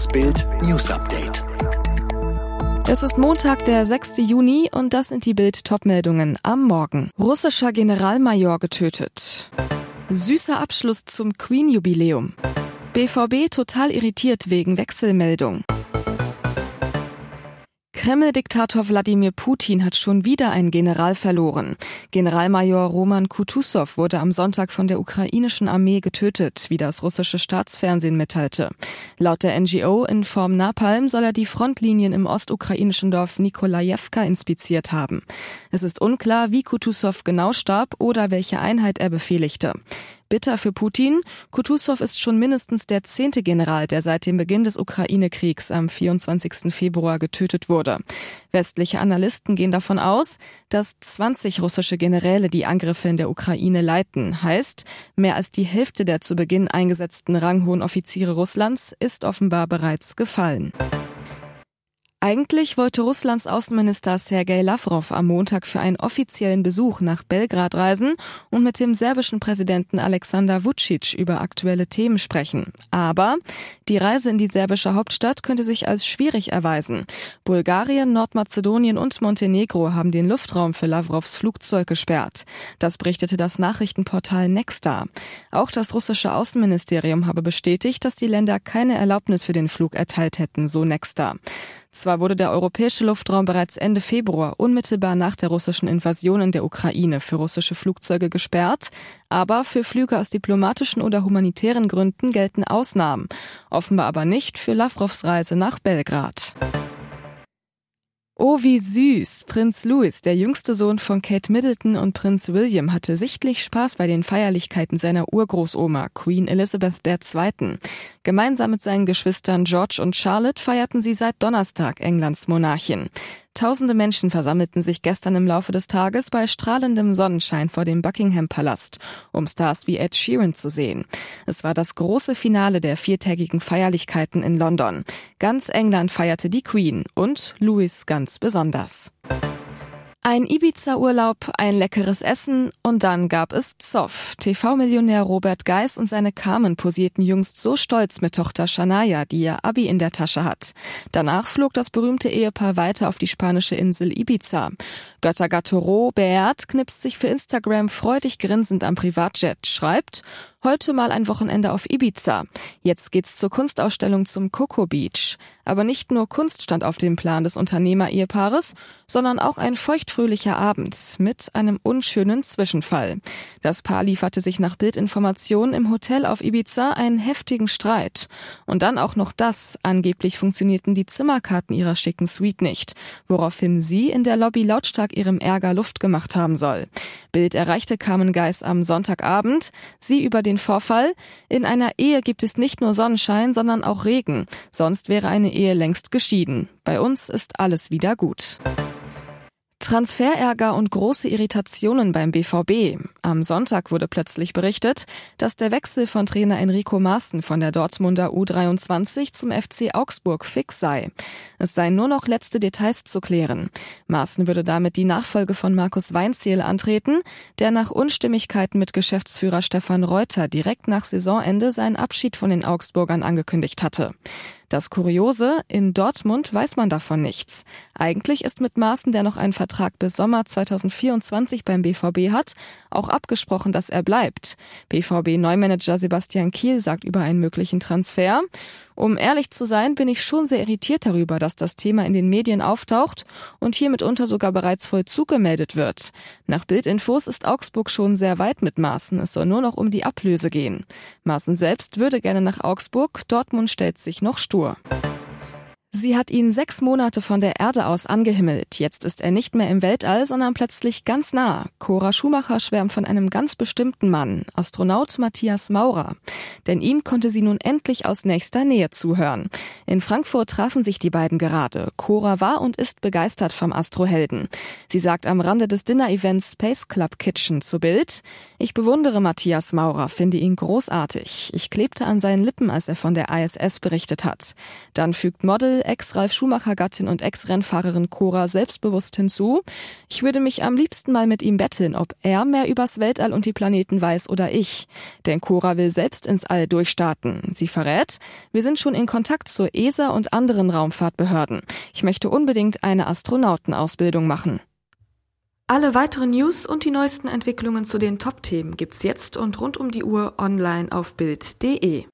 Das Bild News Update. Es ist Montag, der 6. Juni und das sind die Bild-Top-Meldungen am Morgen. Russischer Generalmajor getötet. Süßer Abschluss zum Queen-Jubiläum. BVB total irritiert wegen Wechselmeldung. Kreml-Diktator Wladimir Putin hat schon wieder einen General verloren. Generalmajor Roman Kutusow wurde am Sonntag von der ukrainischen Armee getötet, wie das russische Staatsfernsehen mitteilte. Laut der NGO in Form Napalm soll er die Frontlinien im ostukrainischen Dorf Nikolajewka inspiziert haben. Es ist unklar, wie Kutusow genau starb oder welche Einheit er befehligte. Bitter für Putin. Kutusow ist schon mindestens der zehnte General, der seit dem Beginn des Ukraine-Kriegs am 24. Februar getötet wurde. Westliche Analysten gehen davon aus, dass 20 russische Generäle die Angriffe in der Ukraine leiten. Heißt, mehr als die Hälfte der zu Beginn eingesetzten ranghohen Offiziere Russlands ist offenbar bereits gefallen. Eigentlich wollte Russlands Außenminister Sergei Lavrov am Montag für einen offiziellen Besuch nach Belgrad reisen und mit dem serbischen Präsidenten Alexander Vucic über aktuelle Themen sprechen. Aber die Reise in die serbische Hauptstadt könnte sich als schwierig erweisen. Bulgarien, Nordmazedonien und Montenegro haben den Luftraum für Lavrovs Flugzeug gesperrt. Das berichtete das Nachrichtenportal Nexta. Auch das russische Außenministerium habe bestätigt, dass die Länder keine Erlaubnis für den Flug erteilt hätten, so Nexta. Zwar wurde der europäische Luftraum bereits Ende Februar unmittelbar nach der russischen Invasion in der Ukraine für russische Flugzeuge gesperrt, aber für Flüge aus diplomatischen oder humanitären Gründen gelten Ausnahmen, offenbar aber nicht für Lavrovs Reise nach Belgrad. Oh, wie süß! Prinz Louis, der jüngste Sohn von Kate Middleton und Prinz William, hatte sichtlich Spaß bei den Feierlichkeiten seiner Urgroßoma, Queen Elizabeth II. Gemeinsam mit seinen Geschwistern George und Charlotte feierten sie seit Donnerstag Englands Monarchin. Tausende Menschen versammelten sich gestern im Laufe des Tages bei strahlendem Sonnenschein vor dem Buckingham Palast, um Stars wie Ed Sheeran zu sehen. Es war das große Finale der viertägigen Feierlichkeiten in London. Ganz England feierte die Queen und Louis ganz besonders. Ein Ibiza-Urlaub, ein leckeres Essen und dann gab es Zoff. TV-Millionär Robert Geis und seine Carmen posierten jüngst so stolz mit Tochter Shania, die ihr Abi in der Tasche hat. Danach flog das berühmte Ehepaar weiter auf die spanische Insel Ibiza. Göttergatte Robert knipst sich für Instagram freudig grinsend am Privatjet, schreibt, Heute mal ein Wochenende auf Ibiza. Jetzt geht's zur Kunstausstellung zum Coco Beach. Aber nicht nur Kunst stand auf dem Plan des Unternehmer-Ehepaares, sondern auch ein feuchtfröhlicher Abend mit einem unschönen Zwischenfall. Das Paar lieferte sich nach Bildinformationen im Hotel auf Ibiza einen heftigen Streit. Und dann auch noch das. Angeblich funktionierten die Zimmerkarten ihrer schicken Suite nicht, woraufhin sie in der Lobby lautstark ihrem Ärger Luft gemacht haben soll. Bild erreichte Carmen Geis am Sonntagabend. Sie über den Vorfall. In einer Ehe gibt es nicht nur Sonnenschein, sondern auch Regen. Sonst wäre eine Ehe längst geschieden. Bei uns ist alles wieder gut. Transferärger und große Irritationen beim BVB. Am Sonntag wurde plötzlich berichtet, dass der Wechsel von Trainer Enrico Maaßen von der Dortmunder U23 zum FC Augsburg fix sei. Es seien nur noch letzte Details zu klären. Maaßen würde damit die Nachfolge von Markus Weinziel antreten, der nach Unstimmigkeiten mit Geschäftsführer Stefan Reuter direkt nach Saisonende seinen Abschied von den Augsburgern angekündigt hatte. Das Kuriose, in Dortmund weiß man davon nichts. Eigentlich ist mit Maaßen, der noch einen Vertrag bis Sommer 2024 beim BVB hat, auch abgesprochen, dass er bleibt. BVB-Neumanager Sebastian Kiel sagt über einen möglichen Transfer. Um ehrlich zu sein, bin ich schon sehr irritiert darüber, dass das Thema in den Medien auftaucht und hier mitunter sogar bereits Vollzug gemeldet wird. Nach Bildinfos ist Augsburg schon sehr weit mit Maaßen. Es soll nur noch um die Ablöse gehen. Maaßen selbst würde gerne nach Augsburg. Dortmund stellt sich noch stur. Kultur. Sie hat ihn sechs Monate von der Erde aus angehimmelt. Jetzt ist er nicht mehr im Weltall, sondern plötzlich ganz nah. Cora Schumacher schwärmt von einem ganz bestimmten Mann, Astronaut Matthias Maurer. Denn ihm konnte sie nun endlich aus nächster Nähe zuhören. In Frankfurt trafen sich die beiden gerade. Cora war und ist begeistert vom Astrohelden. Sie sagt am Rande des Dinner-Events Space Club Kitchen zu Bild, ich bewundere Matthias Maurer, finde ihn großartig. Ich klebte an seinen Lippen, als er von der ISS berichtet hat. Dann fügt Model Ex-Ralf Schumacher-Gattin und Ex-Rennfahrerin Cora selbstbewusst hinzu. Ich würde mich am liebsten mal mit ihm betteln, ob er mehr übers Weltall und die Planeten weiß oder ich. Denn Cora will selbst ins All durchstarten. Sie verrät, wir sind schon in Kontakt zur ESA und anderen Raumfahrtbehörden. Ich möchte unbedingt eine Astronautenausbildung machen. Alle weiteren News und die neuesten Entwicklungen zu den Top-Themen gibt's jetzt und rund um die Uhr online auf Bild.de.